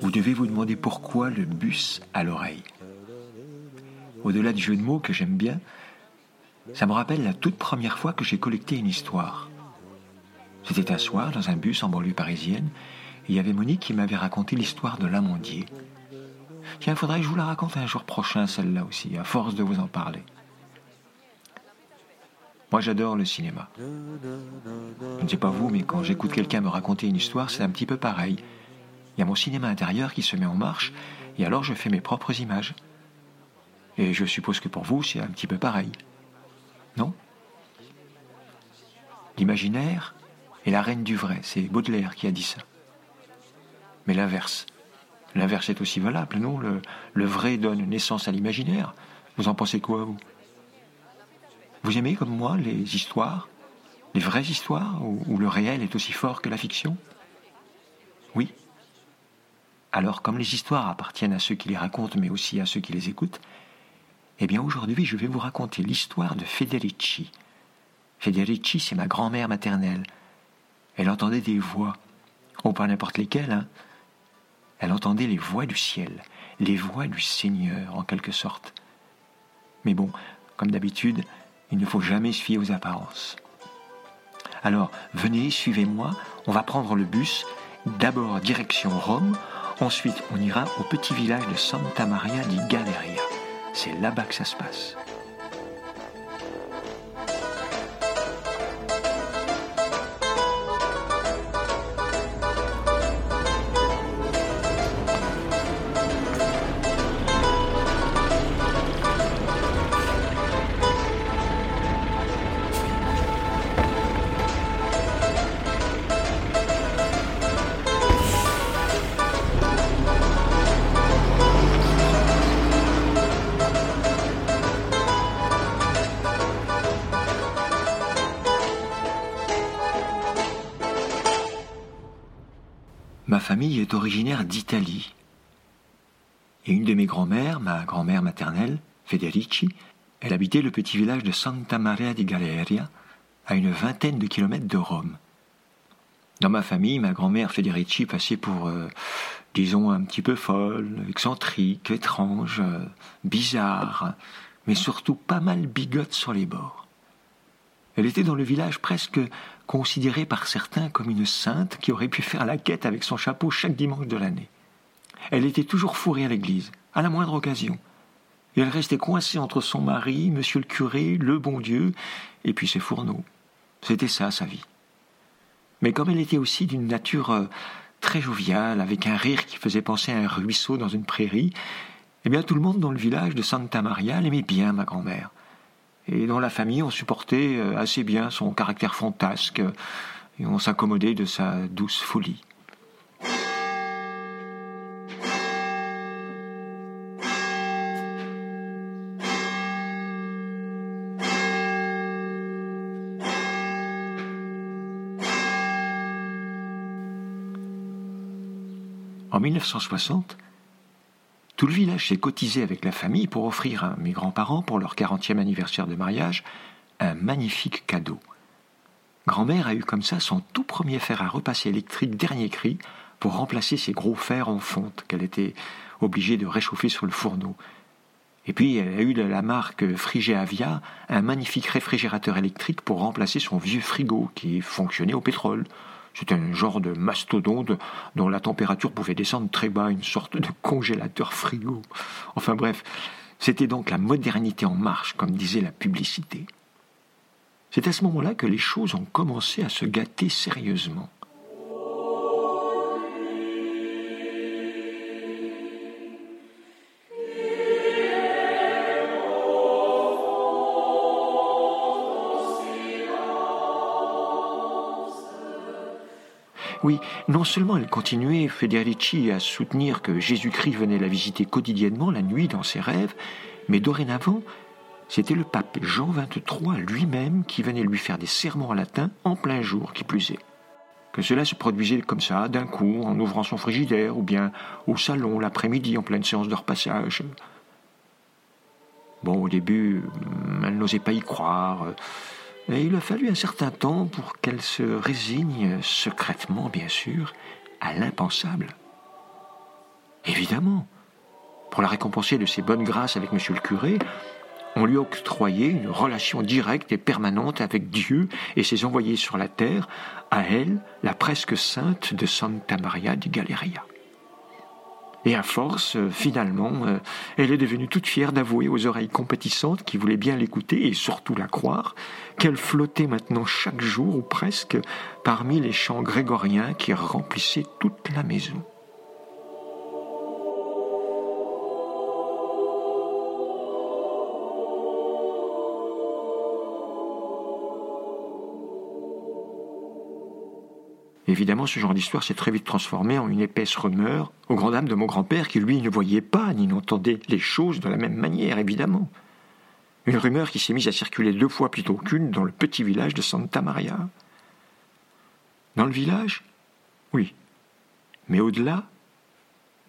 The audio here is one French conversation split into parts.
Vous devez vous demander pourquoi le bus à l'oreille. Au-delà du jeu de mots que j'aime bien, ça me rappelle la toute première fois que j'ai collecté une histoire. C'était un soir dans un bus en banlieue parisienne, et il y avait Monique qui m'avait raconté l'histoire de l'amandier. Tiens, il faudrait que je vous la raconte un jour prochain, celle-là aussi, à force de vous en parler. Moi, j'adore le cinéma. Je ne sais pas vous, mais quand j'écoute quelqu'un me raconter une histoire, c'est un petit peu pareil. Il y a mon cinéma intérieur qui se met en marche, et alors je fais mes propres images. Et je suppose que pour vous, c'est un petit peu pareil. Non? L'imaginaire est la reine du vrai, c'est Baudelaire qui a dit ça. Mais l'inverse. L'inverse est aussi valable, non? Le, vrai donne naissance à l'imaginaire. Vous en pensez quoi, vous? Vous aimez, comme moi, les histoires? Les vraies histoires, où le réel est aussi fort que la fiction? Oui alors, comme les histoires appartiennent à ceux qui les racontent, mais aussi à ceux qui les écoutent, eh bien aujourd'hui, je vais vous raconter l'histoire de Federici. Federici, c'est ma grand-mère maternelle. Elle entendait des voix. Oh, pas n'importe lesquelles, hein. Elle entendait les voix du ciel, les voix du Seigneur, en quelque sorte. Mais bon, comme d'habitude, il ne faut jamais se fier aux apparences. Alors, venez, suivez-moi, on va prendre le bus, d'abord direction Rome, Ensuite, on ira au petit village de Santa Maria di Galleria. C'est là-bas que ça se passe. Famille est originaire d'Italie. Et une de mes grand-mères, ma grand-mère maternelle, Federici, elle habitait le petit village de Santa Maria di Galeria, à une vingtaine de kilomètres de Rome. Dans ma famille, ma grand-mère Federici passait pour, euh, disons, un petit peu folle, excentrique, étrange, euh, bizarre, mais surtout pas mal bigote sur les bords. Elle était dans le village presque considérée par certains comme une sainte qui aurait pu faire la quête avec son chapeau chaque dimanche de l'année. Elle était toujours fourrée à l'église, à la moindre occasion. Et elle restait coincée entre son mari, monsieur le curé, le bon Dieu, et puis ses fourneaux. C'était ça sa vie. Mais comme elle était aussi d'une nature euh, très joviale, avec un rire qui faisait penser à un ruisseau dans une prairie, eh bien tout le monde dans le village de Santa Maria l'aimait bien, ma grand-mère et dans la famille on supportait euh, assez bien son caractère fantasque et on s'accommodait de sa douce folie. En 1960, tout le village s'est cotisé avec la famille pour offrir à mes grands-parents, pour leur 40e anniversaire de mariage, un magnifique cadeau. Grand-mère a eu comme ça son tout premier fer à repasser électrique dernier cri pour remplacer ses gros fers en fonte qu'elle était obligée de réchauffer sur le fourneau. Et puis elle a eu de la marque Frigeavia un magnifique réfrigérateur électrique pour remplacer son vieux frigo qui fonctionnait au pétrole. C'était un genre de mastodonte dont la température pouvait descendre très bas, une sorte de congélateur frigo. Enfin bref, c'était donc la modernité en marche, comme disait la publicité. C'est à ce moment-là que les choses ont commencé à se gâter sérieusement. Oui, non seulement elle continuait, Federici, à soutenir que Jésus-Christ venait la visiter quotidiennement la nuit dans ses rêves, mais dorénavant, c'était le pape Jean XXIII lui-même qui venait lui faire des sermons en latin en plein jour, qui plus est. Que cela se produisait comme ça, d'un coup, en ouvrant son frigidaire, ou bien au salon l'après-midi en pleine séance de repassage. Bon, au début, elle n'osait pas y croire, il a fallu un certain temps pour qu'elle se résigne, secrètement bien sûr, à l'impensable. Évidemment, pour la récompenser de ses bonnes grâces avec monsieur le curé, on lui octroyait une relation directe et permanente avec Dieu et ses envoyés sur la terre, à elle, la presque sainte de Santa Maria di Galleria. Et à force, euh, finalement, euh, elle est devenue toute fière d'avouer aux oreilles compétissantes qui voulaient bien l'écouter et surtout la croire, qu'elle flottait maintenant chaque jour ou presque parmi les chants grégoriens qui remplissaient toute la maison. Évidemment, ce genre d'histoire s'est très vite transformé en une épaisse rumeur, au grand dam de mon grand-père qui, lui, ne voyait pas ni n'entendait les choses de la même manière, évidemment. Une rumeur qui s'est mise à circuler deux fois plutôt qu'une dans le petit village de Santa Maria. Dans le village? Oui. Mais au-delà?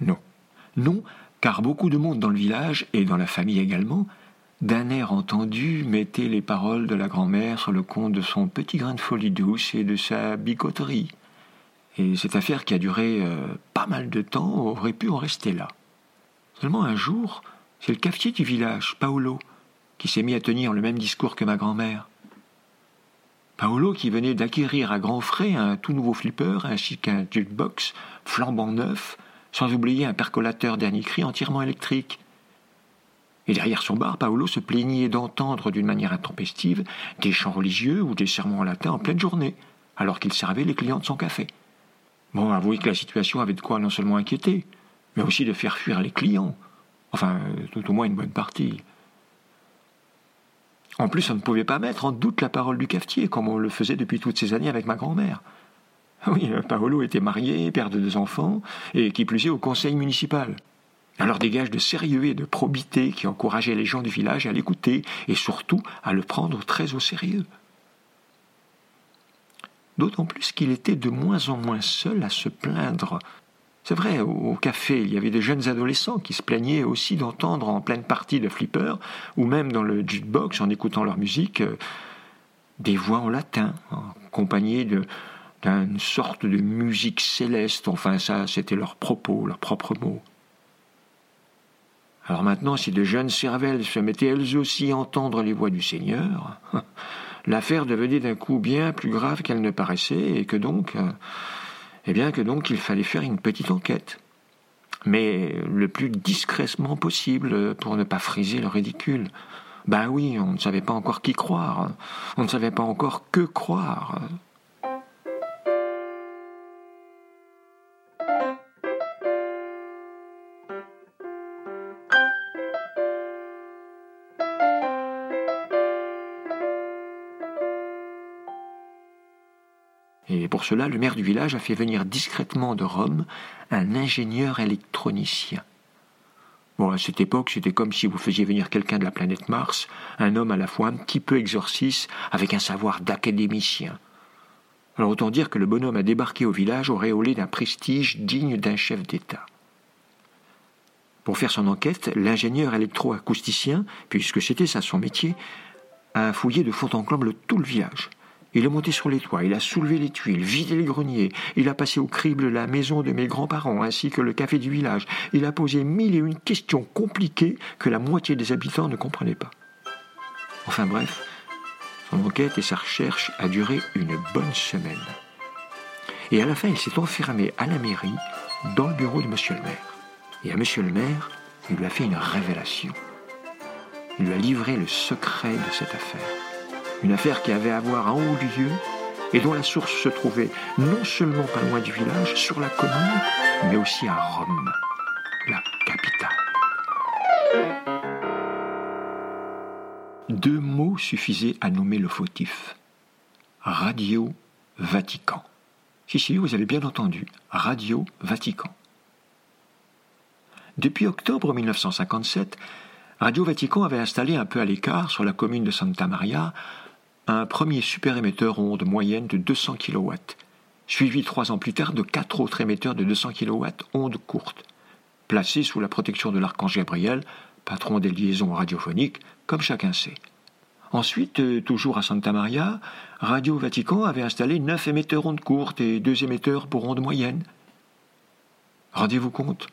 Non. Non, car beaucoup de monde dans le village, et dans la famille également, d'un air entendu, mettait les paroles de la grand-mère sur le compte de son petit grain de folie douce et de sa bicoterie. Et cette affaire qui a duré euh, pas mal de temps aurait pu en rester là. Seulement un jour, c'est le cafetier du village, Paolo, qui s'est mis à tenir le même discours que ma grand-mère. Paolo qui venait d'acquérir à grands frais un tout nouveau flipper ainsi qu'un jukebox flambant neuf, sans oublier un percolateur dernier cri entièrement électrique. Et derrière son bar, Paolo se plaignait d'entendre d'une manière intempestive des chants religieux ou des sermons en latin en pleine journée, alors qu'il servait les clients de son café. Bon, avouez que la situation avait de quoi non seulement inquiéter, mais aussi de faire fuir les clients. Enfin, tout au moins une bonne partie. En plus, on ne pouvait pas mettre en doute la parole du cafetier, comme on le faisait depuis toutes ces années avec ma grand-mère. Oui, Paolo était marié, père de deux enfants, et qui plus est au conseil municipal. Alors des gages de sérieux et de probité qui encourageaient les gens du village à l'écouter, et surtout à le prendre très au sérieux d'autant plus qu'il était de moins en moins seul à se plaindre. C'est vrai, au café, il y avait des jeunes adolescents qui se plaignaient aussi d'entendre en pleine partie de flipper, ou même dans le jukebox, en écoutant leur musique, euh, des voix en latin, accompagnées d'une sorte de musique céleste. Enfin, ça, c'était leur propos, leurs propres mots. Alors maintenant, si de jeunes cervelles se mettaient elles aussi à entendre les voix du Seigneur, l'affaire devenait d'un coup bien plus grave qu'elle ne paraissait, et que donc, euh, eh bien que donc il fallait faire une petite enquête, mais le plus discrètement possible pour ne pas friser le ridicule. Ben oui, on ne savait pas encore qui croire, on ne savait pas encore que croire. Et pour cela, le maire du village a fait venir discrètement de Rome un ingénieur électronicien. Bon, à cette époque, c'était comme si vous faisiez venir quelqu'un de la planète Mars, un homme à la fois un petit peu exorciste, avec un savoir d'académicien. Alors autant dire que le bonhomme a débarqué au village auréolé d'un prestige digne d'un chef d'État. Pour faire son enquête, l'ingénieur électroacousticien, puisque c'était ça son métier, a fouillé de fond en comble tout le village. Il est monté sur les toits, il a soulevé les tuiles, vidé les greniers, il a passé au crible la maison de mes grands-parents ainsi que le café du village. Il a posé mille et une questions compliquées que la moitié des habitants ne comprenaient pas. Enfin bref, son enquête et sa recherche a duré une bonne semaine. Et à la fin, il s'est enfermé à la mairie, dans le bureau de monsieur le maire. Et à monsieur le maire, il lui a fait une révélation. Il lui a livré le secret de cette affaire une affaire qui avait à voir à haut lieu et dont la source se trouvait non seulement pas loin du village, sur la commune, mais aussi à Rome, la capitale. Deux mots suffisaient à nommer le fautif. Radio Vatican. Si, si, vous avez bien entendu, Radio Vatican. Depuis octobre 1957, Radio Vatican avait installé un peu à l'écart, sur la commune de Santa Maria, un premier super émetteur onde moyenne de 200 kW, suivi trois ans plus tard de quatre autres émetteurs de 200 kW ondes courtes, placés sous la protection de l'archange Gabriel, patron des liaisons radiophoniques, comme chacun sait. Ensuite, euh, toujours à Santa Maria, Radio Vatican avait installé neuf émetteurs ondes courtes et deux émetteurs pour ondes moyennes. Rendez-vous compte,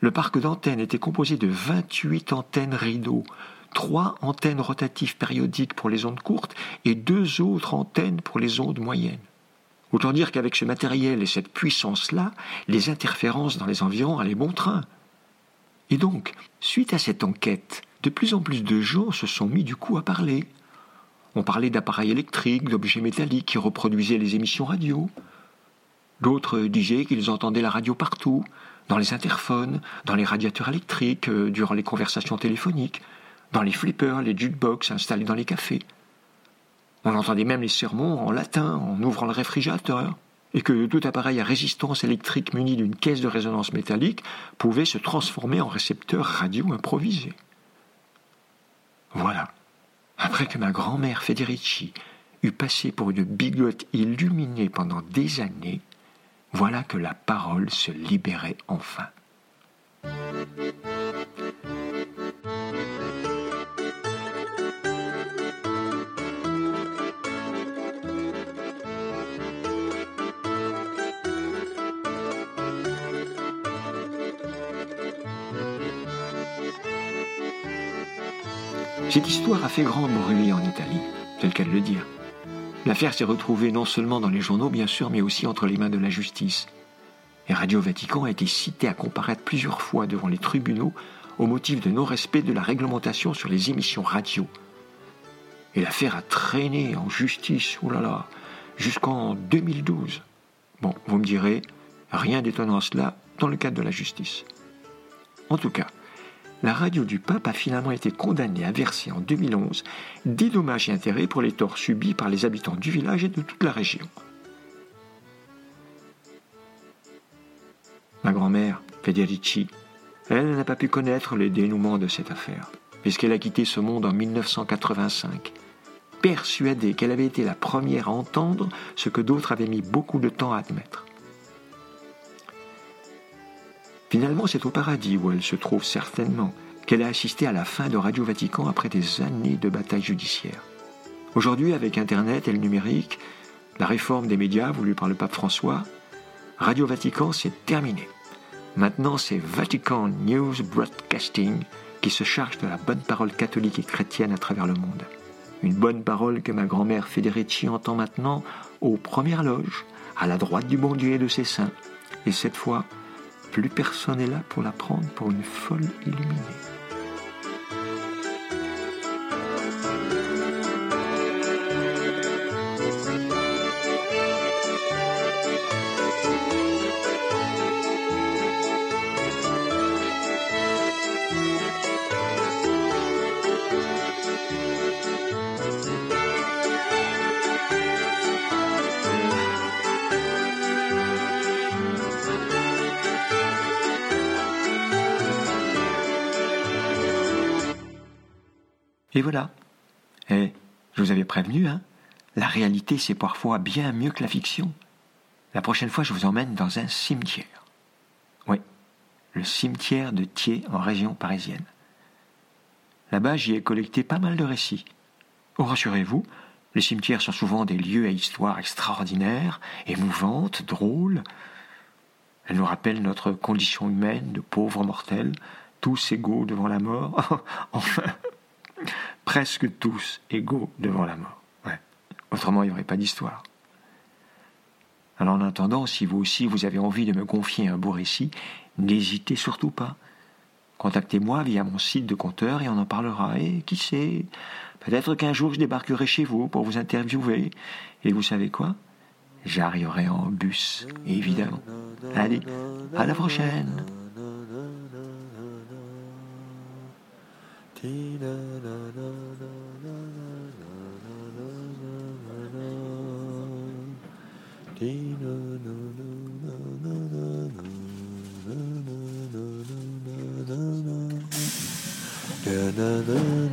le parc d'antennes était composé de 28 antennes rideaux, trois antennes rotatives périodiques pour les ondes courtes et deux autres antennes pour les ondes moyennes. Autant dire qu'avec ce matériel et cette puissance-là, les interférences dans les environs allaient bon train. Et donc, suite à cette enquête, de plus en plus de gens se sont mis du coup à parler. On parlait d'appareils électriques, d'objets métalliques qui reproduisaient les émissions radio. D'autres disaient qu'ils entendaient la radio partout, dans les interphones, dans les radiateurs électriques, euh, durant les conversations téléphoniques, dans les flippers, les jukebox installés dans les cafés. On entendait même les sermons en latin en ouvrant le réfrigérateur, et que tout appareil à résistance électrique muni d'une caisse de résonance métallique pouvait se transformer en récepteur radio improvisé. Voilà. Après que ma grand-mère Federici eut passé pour une bigote illuminée pendant des années, voilà que la parole se libérait enfin. Cette histoire a fait grand bruit en Italie, tel qu'elle le dire. L'affaire s'est retrouvée non seulement dans les journaux, bien sûr, mais aussi entre les mains de la justice. Et Radio Vatican a été cité à comparaître plusieurs fois devant les tribunaux au motif de non-respect de la réglementation sur les émissions radio. Et l'affaire a traîné en justice, oh là là, jusqu'en 2012. Bon, vous me direz, rien d'étonnant à cela dans le cadre de la justice. En tout cas, la radio du pape a finalement été condamnée à verser en 2011 des dommages et intérêts pour les torts subis par les habitants du village et de toute la région. Ma grand-mère, Federici, elle n'a pas pu connaître le dénouement de cette affaire, puisqu'elle a quitté ce monde en 1985, persuadée qu'elle avait été la première à entendre ce que d'autres avaient mis beaucoup de temps à admettre. Finalement, c'est au paradis où elle se trouve certainement qu'elle a assisté à la fin de Radio Vatican après des années de bataille judiciaire. Aujourd'hui, avec Internet et le numérique, la réforme des médias voulue par le pape François, Radio Vatican, c'est terminé. Maintenant, c'est Vatican News Broadcasting qui se charge de la bonne parole catholique et chrétienne à travers le monde. Une bonne parole que ma grand-mère Federici entend maintenant aux premières loges, à la droite du bon Dieu et de ses saints. Et cette fois, plus personne n'est là pour la prendre pour une folle illuminée. Et voilà. Et je vous avais prévenu, hein, la réalité c'est parfois bien mieux que la fiction. La prochaine fois, je vous emmène dans un cimetière. Oui, le cimetière de Thiers en région parisienne. Là-bas, j'y ai collecté pas mal de récits. Oh, rassurez-vous, les cimetières sont souvent des lieux à histoire extraordinaire, émouvantes, drôles. Elles nous rappellent notre condition humaine de pauvres mortels, tous égaux devant la mort. enfin, presque tous égaux devant la mort. Autrement, il n'y aurait pas d'histoire. Alors en attendant, si vous aussi vous avez envie de me confier un beau récit, n'hésitez surtout pas. Contactez-moi via mon site de compteur et on en parlera. Et qui sait, peut-être qu'un jour je débarquerai chez vous pour vous interviewer. Et vous savez quoi? J'arriverai en bus, évidemment. Allez, à la prochaine la la